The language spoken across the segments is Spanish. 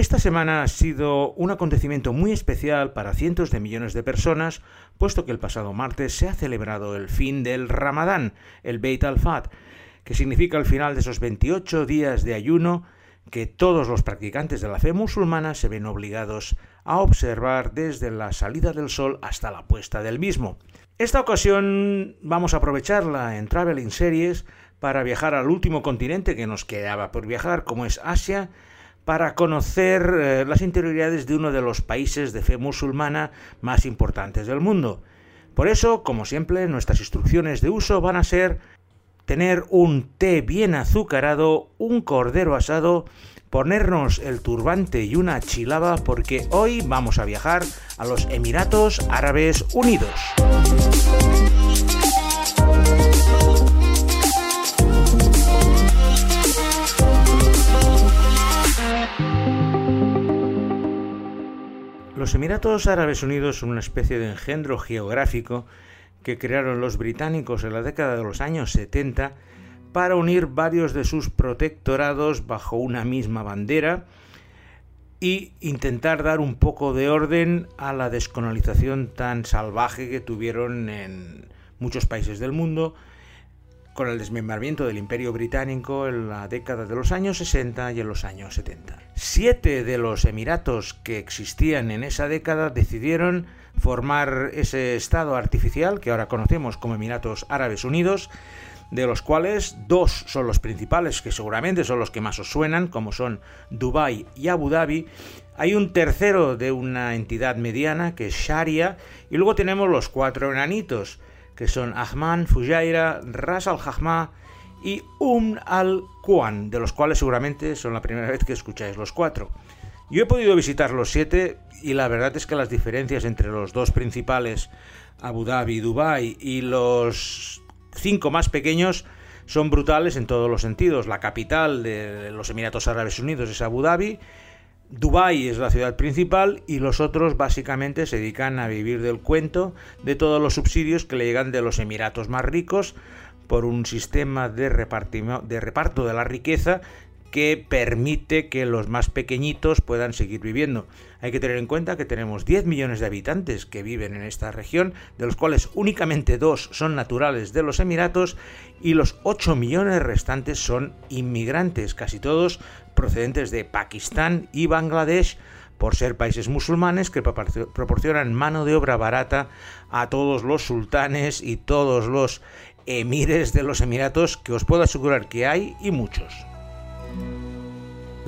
Esta semana ha sido un acontecimiento muy especial para cientos de millones de personas, puesto que el pasado martes se ha celebrado el fin del Ramadán, el Beit al-Fat, que significa el final de esos 28 días de ayuno que todos los practicantes de la fe musulmana se ven obligados a observar desde la salida del sol hasta la puesta del mismo. Esta ocasión vamos a aprovecharla en Traveling Series para viajar al último continente que nos quedaba por viajar, como es Asia, para conocer eh, las interioridades de uno de los países de fe musulmana más importantes del mundo. Por eso, como siempre, nuestras instrucciones de uso van a ser tener un té bien azucarado, un cordero asado, ponernos el turbante y una chilaba porque hoy vamos a viajar a los Emiratos Árabes Unidos. Los Emiratos Árabes Unidos son una especie de engendro geográfico que crearon los británicos en la década de los años 70 para unir varios de sus protectorados bajo una misma bandera y intentar dar un poco de orden a la descolonización tan salvaje que tuvieron en muchos países del mundo con el desmembramiento del Imperio Británico en la década de los años 60 y en los años 70. Siete de los emiratos que existían en esa década decidieron formar ese Estado artificial que ahora conocemos como Emiratos Árabes Unidos, de los cuales dos son los principales, que seguramente son los que más os suenan, como son Dubái y Abu Dhabi. Hay un tercero de una entidad mediana, que es Sharia, y luego tenemos los cuatro enanitos, que son Ahman, Fujairah, Ras al Hajma y Um al Quwan, de los cuales seguramente son la primera vez que escucháis los cuatro. Yo he podido visitar los siete y la verdad es que las diferencias entre los dos principales, Abu Dhabi y Dubai, y los cinco más pequeños son brutales en todos los sentidos. La capital de los Emiratos Árabes Unidos es Abu Dhabi, Dubái es la ciudad principal y los otros básicamente se dedican a vivir del cuento de todos los subsidios que le llegan de los Emiratos más ricos por un sistema de, de reparto de la riqueza que permite que los más pequeñitos puedan seguir viviendo. Hay que tener en cuenta que tenemos 10 millones de habitantes que viven en esta región, de los cuales únicamente dos son naturales de los Emiratos y los 8 millones restantes son inmigrantes, casi todos procedentes de Pakistán y Bangladesh, por ser países musulmanes que proporcionan mano de obra barata a todos los sultanes y todos los emires de los Emiratos que os puedo asegurar que hay y muchos.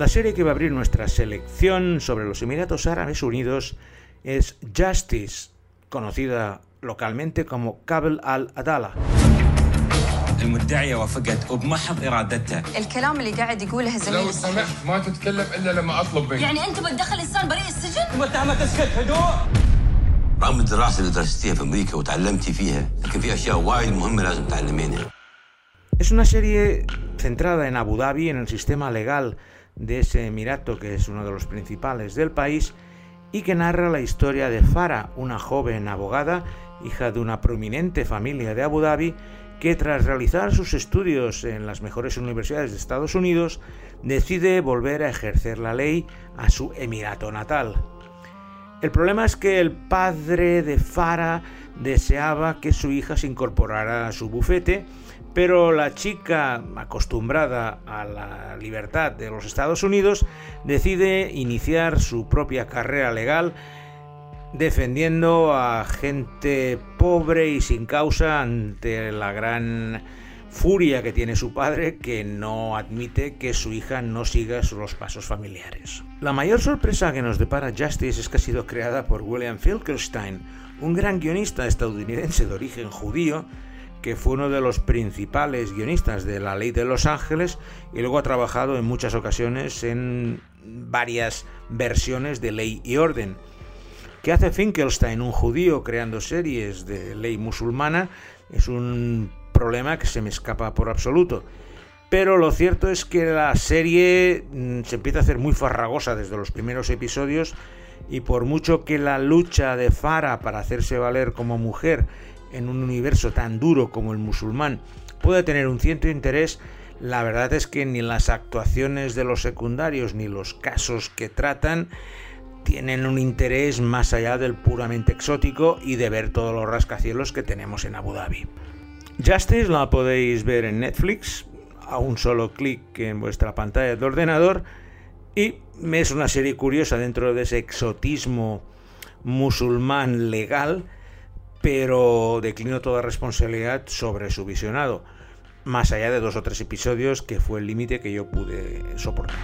La serie que va a abrir nuestra selección sobre los Emiratos Árabes Unidos es Justice, conocida localmente como Kabel al-Adala. المدعية وافقت وبمحض إرادتها الكلام اللي قاعد يقوله الزميل لو سمحت ما تتكلم الا لما اطلب منك يعني انت بتدخل انسان بريء السجن المتهمة تسكت هدوء رغم الدراسة اللي درستيها في أمريكا وتعلمتي فيها لكن في أشياء وايد مهمة لازم تعلمينها Es una serie centrada en Abu Dhabi, en el sistema legal de ese emirato que es uno de los principales del país y que narra la historia de Farah, una joven abogada, hija de una prominente familia de Abu Dhabi, que tras realizar sus estudios en las mejores universidades de Estados Unidos, decide volver a ejercer la ley a su emirato natal. El problema es que el padre de Farah deseaba que su hija se incorporara a su bufete, pero la chica, acostumbrada a la libertad de los Estados Unidos, decide iniciar su propia carrera legal defendiendo a gente pobre y sin causa ante la gran furia que tiene su padre que no admite que su hija no siga los pasos familiares. La mayor sorpresa que nos depara Justice es que ha sido creada por William Finkelstein, un gran guionista estadounidense de origen judío que fue uno de los principales guionistas de La Ley de Los Ángeles y luego ha trabajado en muchas ocasiones en varias versiones de Ley y Orden. ¿Qué hace Finkelstein, un judío, creando series de ley musulmana? Es un problema que se me escapa por absoluto. Pero lo cierto es que la serie mm, se empieza a hacer muy farragosa desde los primeros episodios y por mucho que la lucha de Farah para hacerse valer como mujer en un universo tan duro como el musulmán puede tener un cierto interés, la verdad es que ni las actuaciones de los secundarios ni los casos que tratan tienen un interés más allá del puramente exótico y de ver todos los rascacielos que tenemos en Abu Dhabi. Justice la podéis ver en Netflix a un solo clic en vuestra pantalla de ordenador y es una serie curiosa dentro de ese exotismo musulmán legal, pero declino toda responsabilidad sobre su visionado más allá de dos o tres episodios que fue el límite que yo pude soportar.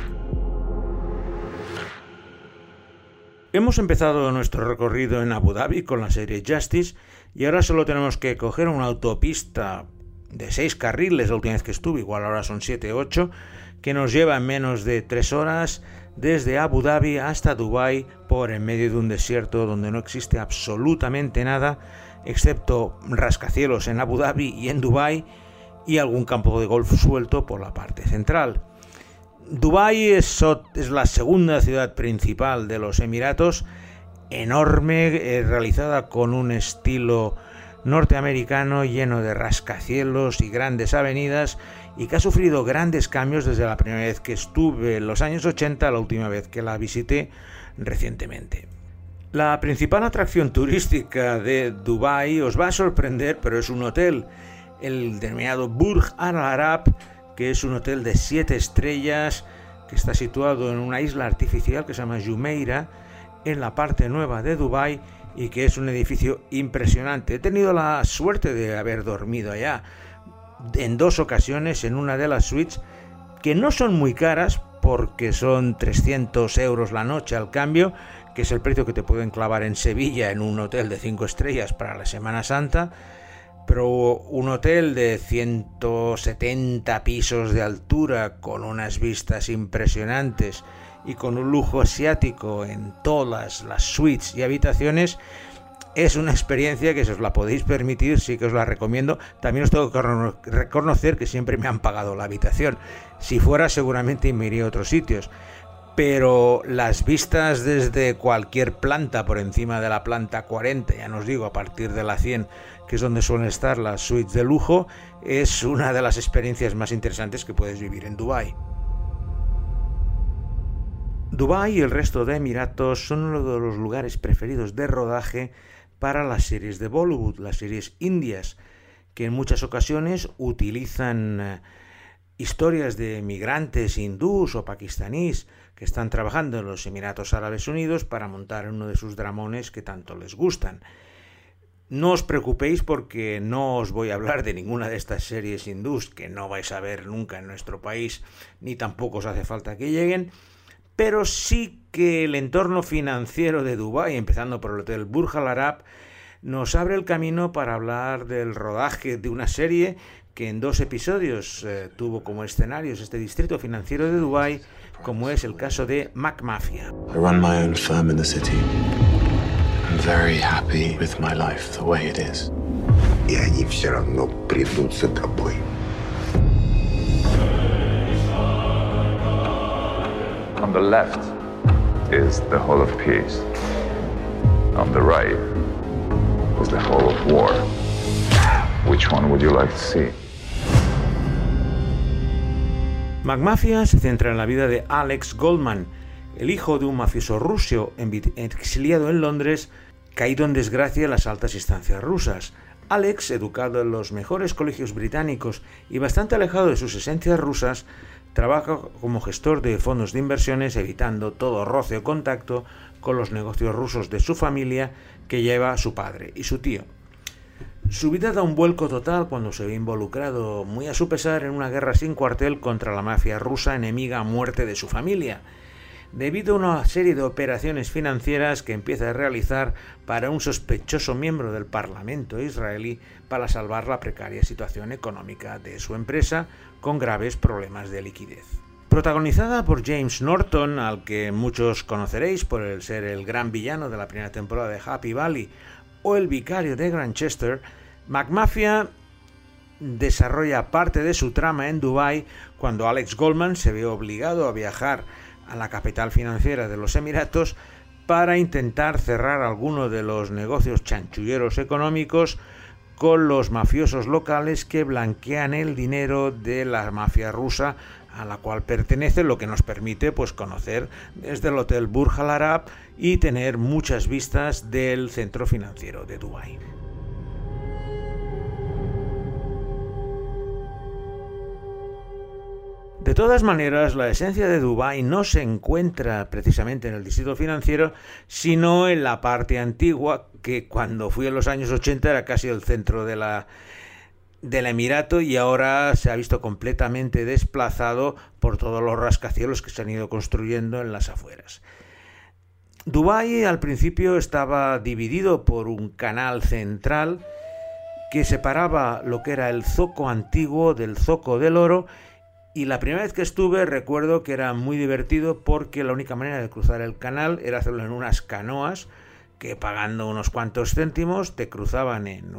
Hemos empezado nuestro recorrido en Abu Dhabi con la serie Justice y ahora solo tenemos que coger una autopista de seis carriles, la última vez que estuve, igual ahora son siete o ocho, que nos lleva en menos de tres horas desde Abu Dhabi hasta Dubai por en medio de un desierto donde no existe absolutamente nada excepto rascacielos en Abu Dhabi y en Dubai y algún campo de golf suelto por la parte central. Dubái es, la segunda ciudad principal de los Emiratos, enorme, eh, realizada con un estilo norteamericano lleno de rascacielos y grandes avenidas y que ha sufrido grandes cambios desde la primera vez que estuve en los años 80 a la última vez que la visité recientemente. La principal atracción turística de Dubái os va a sorprender, pero es un hotel el denominado Burj Al Arab, que es un hotel de siete estrellas que está situado en una isla artificial que se llama Jumeirah, en la parte nueva de Dubái y que es un edificio impresionante. He tenido la suerte de haber dormido allá en dos ocasiones en una de las suites que no son muy caras porque son 300 euros la noche al cambio, que es el precio que te pueden clavar en Sevilla en un hotel de cinco estrellas para la Semana Santa pero un hotel de 170 pisos de altura con unas vistas impresionantes y con un lujo asiático en todas las suites y habitaciones es una experiencia que si os la podéis permitir, sí que os la recomiendo. También os tengo que reconocer que siempre me han pagado la habitación. Si fuera, seguramente me iría a otros sitios. Pero las vistas desde cualquier planta por encima de la planta 40, ya nos digo, a partir de la 100, que es donde suelen estar las suites de lujo, es una de las experiencias más interesantes que puedes vivir en Dubái. Dubái y el resto de Emiratos son uno de los lugares preferidos de rodaje para las series de Bollywood, las series indias, que en muchas ocasiones utilizan eh, historias de migrantes hindús o pakistaníes que están trabajando en los Emiratos Árabes Unidos para montar uno de sus dramones que tanto les gustan. No os preocupéis porque no os voy a hablar de ninguna de estas series hindús que no vais a ver nunca en nuestro país, ni tampoco os hace falta que lleguen, pero sí que el entorno financiero de Dubái, empezando por el Hotel Burj Al Arab, nos abre el camino para hablar del rodaje de una serie que en dos episodios eh, tuvo como escenarios este distrito financiero de Dubái, como es el caso de Mac Mafia. I'm very happy with my life the way it is. И они все равно придут за тобой. On the left is the Hall of Peace. On the right is the Hall of War. Which one would you like to see? McMafia se centra en la vida de Alex Goldman, el hijo de un mafioso ruso exiliado en Londres, caído en desgracia en las altas instancias rusas. Alex, educado en los mejores colegios británicos y bastante alejado de sus esencias rusas, trabaja como gestor de fondos de inversiones evitando todo roce o contacto con los negocios rusos de su familia que lleva su padre y su tío. Su vida da un vuelco total cuando se ve involucrado, muy a su pesar, en una guerra sin cuartel contra la mafia rusa enemiga a muerte de su familia, debido a una serie de operaciones financieras que empieza a realizar para un sospechoso miembro del Parlamento israelí para salvar la precaria situación económica de su empresa con graves problemas de liquidez. Protagonizada por James Norton, al que muchos conoceréis por el ser el gran villano de la primera temporada de Happy Valley o el vicario de Grantchester, McMafia desarrolla parte de su trama en Dubái cuando Alex Goldman se ve obligado a viajar a la capital financiera de los Emiratos para intentar cerrar alguno de los negocios chanchulleros económicos con los mafiosos locales que blanquean el dinero de la mafia rusa a la cual pertenece, lo que nos permite pues conocer desde el Hotel Burj Al Arab y tener muchas vistas del centro financiero de Dubái. De todas maneras, la esencia de Dubái no se encuentra precisamente en el distrito financiero, sino en la parte antigua, que cuando fui en los años 80 era casi el centro de la, del Emirato y ahora se ha visto completamente desplazado por todos los rascacielos que se han ido construyendo en las afueras. Dubái al principio estaba dividido por un canal central que separaba lo que era el zoco antiguo del zoco del oro y la primera vez que estuve recuerdo que era muy divertido porque la única manera de cruzar el canal era hacerlo en unas canoas que pagando unos cuantos céntimos te cruzaban en,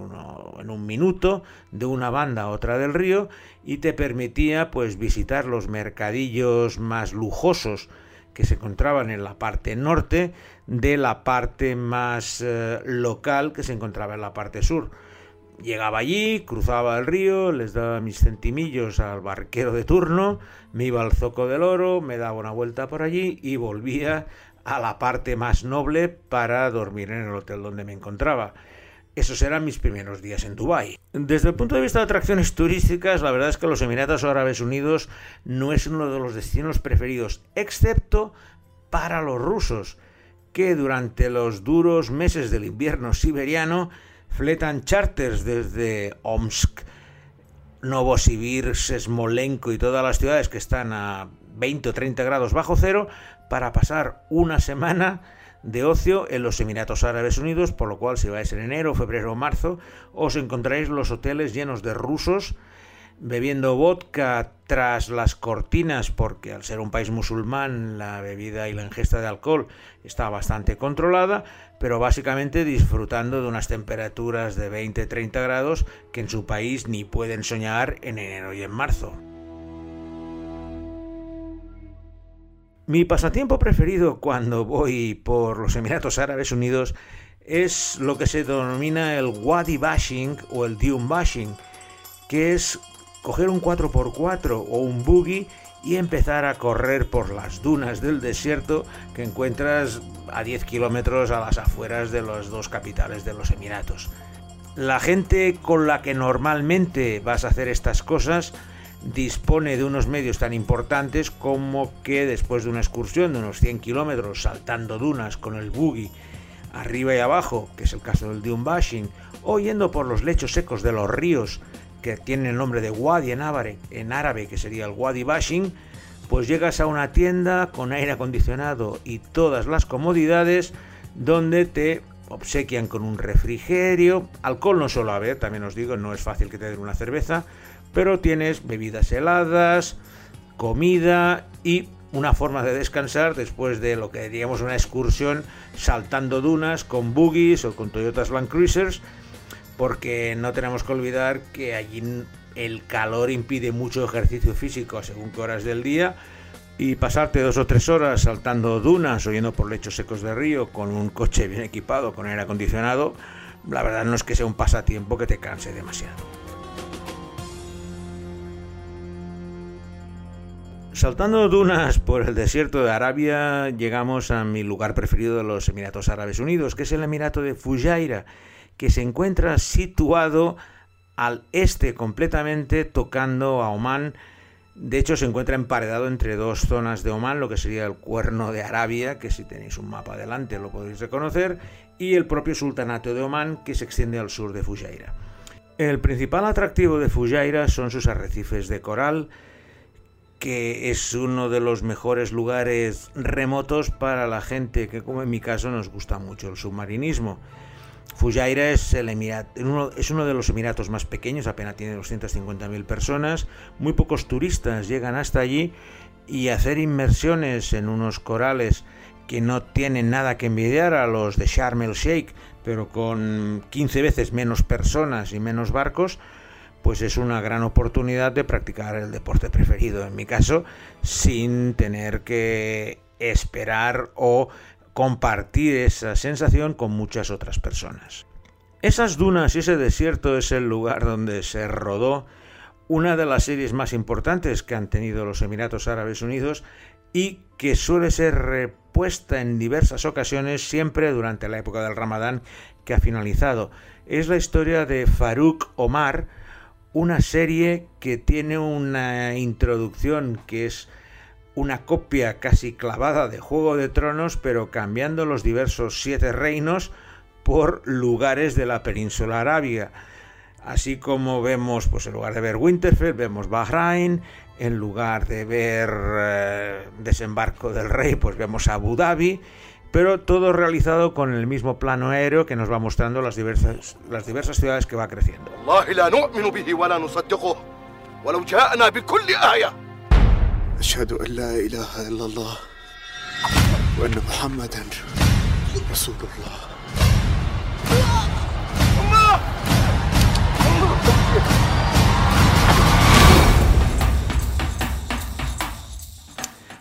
en un minuto de una banda a otra del río y te permitía pues visitar los mercadillos más lujosos que se encontraban en la parte norte de la parte más eh, local que se encontraba en la parte sur. Llegaba allí, cruzaba el río, les daba mis centimillos al barquero de turno, me iba al Zoco del Oro, me daba una vuelta por allí y volvía a la parte más noble para dormir en el hotel donde me encontraba. Esos eran mis primeros días en Dubái. Desde el punto de vista de atracciones turísticas, la verdad es que los Emiratos Árabes Unidos no es uno de los destinos preferidos, excepto para los rusos, que durante los duros meses del invierno siberiano fletan charters desde Omsk, Novosibirsk, Smolenko y todas las ciudades que están a 20 o 30 grados bajo cero para pasar una semana de ocio en los Emiratos Árabes Unidos, por lo cual si vais en enero, febrero o marzo, os encontraréis los hoteles llenos de rusos bebiendo vodka tras las cortinas, porque al ser un país musulmán la bebida y la ingesta de alcohol está bastante controlada, pero básicamente disfrutando de unas temperaturas de 20-30 grados que en su país ni pueden soñar en enero y en marzo. Mi pasatiempo preferido cuando voy por los Emiratos Árabes Unidos es lo que se denomina el wadi bashing o el dune bashing, que es coger un 4x4 o un buggy y empezar a correr por las dunas del desierto que encuentras a 10 kilómetros a las afueras de las dos capitales de los Emiratos. La gente con la que normalmente vas a hacer estas cosas dispone de unos medios tan importantes como que después de una excursión de unos 100 kilómetros saltando dunas con el buggy arriba y abajo, que es el caso del dune bashing, o yendo por los lechos secos de los ríos que tiene el nombre de Wadi en árabe, en árabe que sería el Wadi Bashing, pues llegas a una tienda con aire acondicionado y todas las comodidades donde te obsequian con un refrigerio, alcohol no solo haber, también os digo, no es fácil que te den una cerveza, pero tienes bebidas heladas, comida y una forma de descansar después de lo que diríamos una excursión saltando dunas con buggies o con Toyotas Land Cruisers porque no tenemos que olvidar que allí el calor impide mucho ejercicio físico según qué horas del día y pasarte dos o tres horas saltando dunas o yendo por lechos secos de río con un coche bien equipado, con aire acondicionado, la verdad no es que sea un pasatiempo que te canse demasiado. Saltando dunas por el desierto de Arabia, llegamos a mi lugar preferido de los Emiratos Árabes Unidos, que es el Emirato de Fujairah que se encuentra situado al este completamente tocando a Omán. De hecho, se encuentra emparedado entre dos zonas de Omán, lo que sería el cuerno de Arabia, que si tenéis un mapa adelante lo podéis reconocer, y el propio sultanato de Omán, que se extiende al sur de Fujairah. El principal atractivo de Fujairah son sus arrecifes de coral, que es uno de los mejores lugares remotos para la gente que, como en mi caso, nos gusta mucho el submarinismo. Fujairah es, uno, uno de los emiratos más pequeños, apenas tiene 250.000 personas, muy pocos turistas llegan hasta allí y hacer inmersiones en unos corales que no tienen nada que envidiar a los de Sharm el Sheikh, pero con 15 veces menos personas y menos barcos, pues es una gran oportunidad de practicar el deporte preferido, en mi caso, sin tener que esperar o compartir esa sensación con muchas otras personas. Esas dunas y ese desierto es el lugar donde se rodó una de las series más importantes que han tenido los Emiratos Árabes Unidos y que suele ser repuesta en diversas ocasiones siempre durante la época del Ramadán que ha finalizado. Es la historia de Farouk Omar, una serie que tiene una introducción que es una copia casi clavada de Juego de Tronos, pero cambiando los diversos siete reinos por lugares de la península arábiga. Así como vemos, pues en lugar de ver Winterfell, vemos Bahrein, en lugar de ver eh, Desembarco del Rey, pues vemos Abu Dhabi, pero todo realizado con el mismo plano aéreo que nos va mostrando las diversas, las diversas ciudades que va creciendo.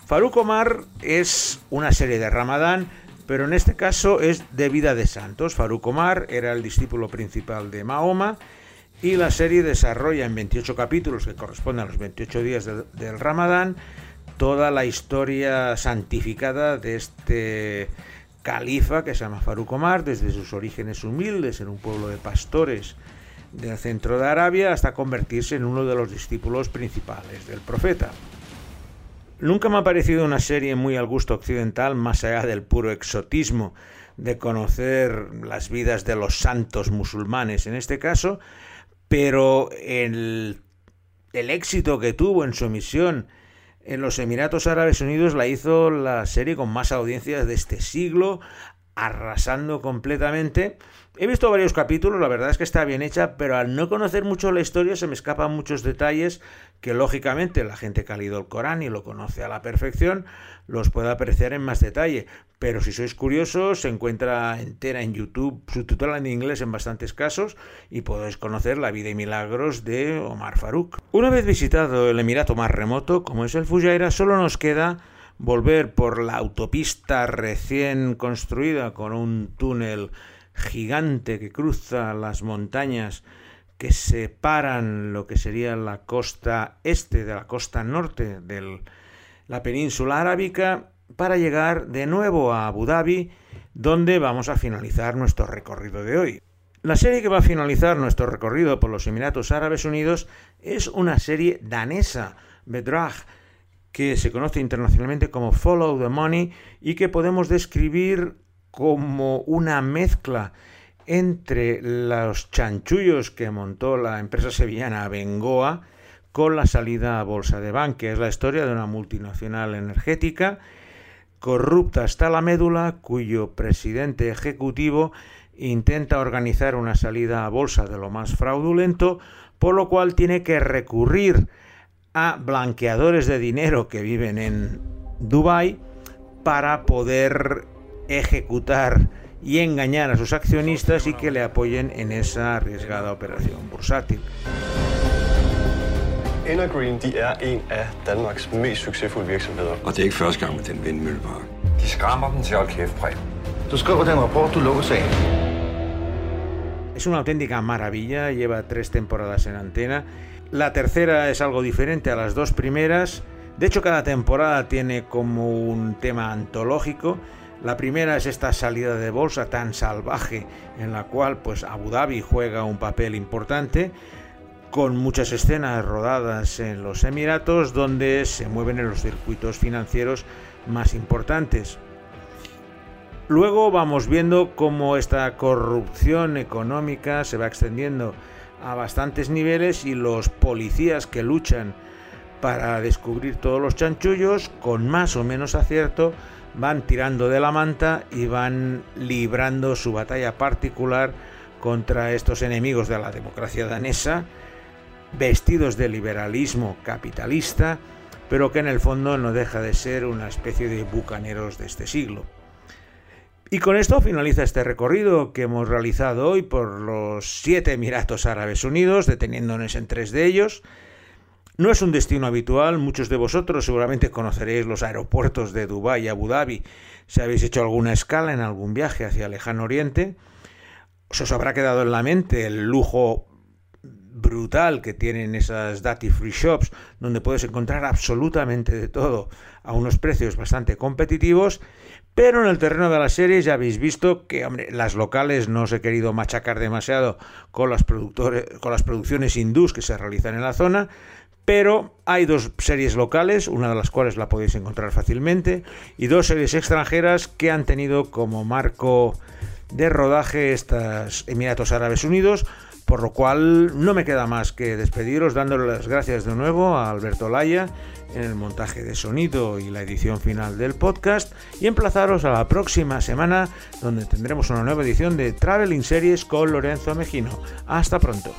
Faruk Omar es una serie de Ramadán, pero en este caso es de vida de santos. Faruk Omar era el discípulo principal de Mahoma y la serie desarrolla en 28 capítulos que corresponden a los 28 días del Ramadán toda la historia santificada de este califa que se llama Faruk Omar, desde sus orígenes humildes en un pueblo de pastores del centro de Arabia hasta convertirse en uno de los discípulos principales del profeta. Nunca me ha parecido una serie muy al gusto occidental, más allá del puro exotismo de conocer las vidas de los santos musulmanes en este caso, pero el, el éxito que tuvo en su misión en los Emiratos Árabes Unidos la hizo la serie con más audiencias de este siglo, arrasando completamente He visto varios capítulos, la verdad es que está bien hecha, pero al no conocer mucho la historia se me escapan muchos detalles que lógicamente la gente que ha leído el Corán y lo conoce a la perfección los puede apreciar en más detalle. Pero si sois curiosos, se encuentra entera en YouTube, subtitulada en inglés en bastantes casos, y podéis conocer la vida y milagros de Omar Farouk. Una vez visitado el Emirato más remoto, como es el Fujairah, solo nos queda volver por la autopista recién construida con un túnel gigante que cruza las montañas que separan lo que sería la costa este de la costa norte de la península arábica para llegar de nuevo a Abu Dhabi, donde vamos a finalizar nuestro recorrido de hoy. La serie que va a finalizar nuestro recorrido por los Emiratos Árabes Unidos es una serie danesa, Bedrag, que se conoce internacionalmente como Follow the Money y que podemos describir como una mezcla entre los chanchullos que montó la empresa sevillana Bengoa con la salida a bolsa de Banque. Es la historia de una multinacional energética corrupta hasta la médula, cuyo presidente ejecutivo intenta organizar una salida a bolsa de lo más fraudulento, por lo cual tiene que recurrir a blanqueadores de dinero que viven en Dubái para poder ejecutar y engañar a sus accionistas y que le apoyen en esa arriesgada operación bursátil. Energreen de er en af Danmarks mest succesfulde virksomheder. Og det er ikke første gang med den vindmøllepark. De skræmmer dem til at kæft, Preben. Du skriver den rapport, du lukker sagen. Es una auténtica maravilla, lleva tres temporadas en antena. La tercera es algo diferente a las dos primeras. De hecho, cada temporada tiene como un tema antológico la primera es esta salida de bolsa tan salvaje en la cual pues Abu Dhabi juega un papel importante con muchas escenas rodadas en los Emiratos donde se mueven en los circuitos financieros más importantes. Luego vamos viendo cómo esta corrupción económica se va extendiendo a bastantes niveles y los policías que luchan para descubrir todos los chanchullos con más o menos acierto van tirando de la manta y van librando su batalla particular contra estos enemigos de la democracia danesa, vestidos de liberalismo capitalista, pero que en el fondo no deja de ser una especie de bucaneros de este siglo. Y con esto finaliza este recorrido que hemos realizado hoy por los siete Emiratos Árabes Unidos, deteniéndonos en tres de ellos, no es un destino habitual, muchos de vosotros seguramente conoceréis los aeropuertos de Dubái y Abu Dhabi si habéis hecho alguna escala en algún viaje hacia el lejano oriente. os habrá quedado en la mente el lujo brutal que tienen esas Duty Free Shops, donde puedes encontrar absolutamente de todo a unos precios bastante competitivos. Pero en el terreno de la serie ya habéis visto que, las locales no os he querido machacar demasiado con las, con las producciones hindús que se realizan en la zona, pero hay dos series locales, una de las cuales la podéis encontrar fácilmente, y dos series extranjeras que han tenido como marco de rodaje estas Emiratos Árabes Unidos, por lo cual no me queda más que despediros dándole las gracias de nuevo a Alberto Laya en el montaje de sonido y la edición final del podcast y emplazaros a la próxima semana donde tendremos una nueva edición de Traveling Series con Lorenzo Mejino. Hasta pronto.